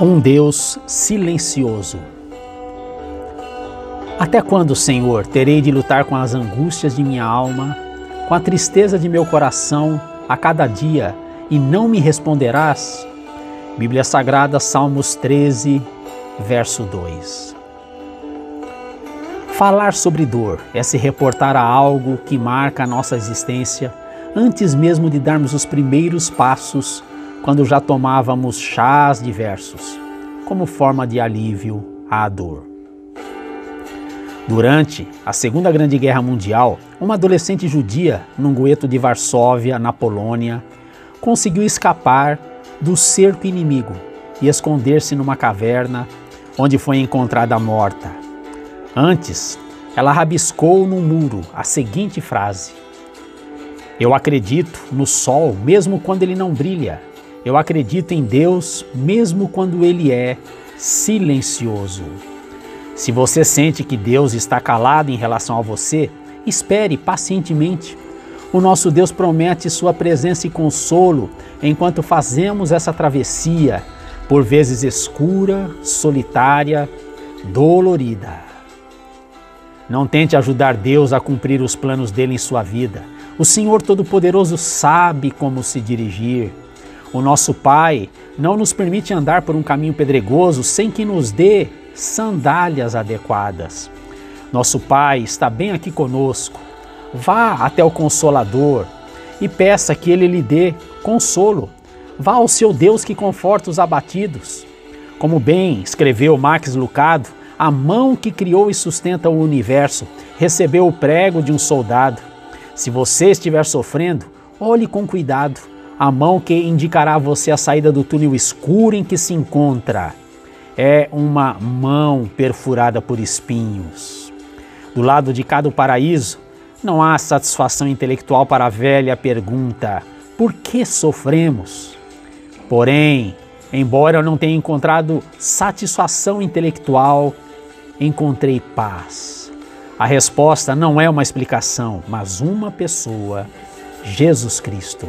Um Deus silencioso. Até quando, Senhor, terei de lutar com as angústias de minha alma, com a tristeza de meu coração a cada dia e não me responderás? Bíblia Sagrada, Salmos 13, verso 2. Falar sobre dor é se reportar a algo que marca a nossa existência antes mesmo de darmos os primeiros passos, quando já tomávamos chás diversos, como forma de alívio à dor. Durante a Segunda Grande Guerra Mundial, uma adolescente judia num gueto de Varsóvia, na Polônia, conseguiu escapar do cerco inimigo e esconder-se numa caverna onde foi encontrada morta. Antes, ela rabiscou no muro a seguinte frase: Eu acredito no sol mesmo quando ele não brilha. Eu acredito em Deus mesmo quando ele é silencioso. Se você sente que Deus está calado em relação a você, espere pacientemente. O nosso Deus promete sua presença e consolo enquanto fazemos essa travessia, por vezes escura, solitária, dolorida. Não tente ajudar Deus a cumprir os planos dele em sua vida. O Senhor Todo-Poderoso sabe como se dirigir. O nosso Pai não nos permite andar por um caminho pedregoso sem que nos dê sandálias adequadas. Nosso Pai está bem aqui conosco. Vá até o Consolador e peça que Ele lhe dê consolo. Vá ao seu Deus que conforta os abatidos. Como bem escreveu Max Lucado, a mão que criou e sustenta o universo recebeu o prego de um soldado. Se você estiver sofrendo, olhe com cuidado a mão que indicará a você a saída do túnel escuro em que se encontra. É uma mão perfurada por espinhos. Do lado de cada paraíso, não há satisfação intelectual para a velha pergunta: por que sofremos? Porém, embora eu não tenha encontrado satisfação intelectual, encontrei paz. A resposta não é uma explicação, mas uma pessoa, Jesus Cristo.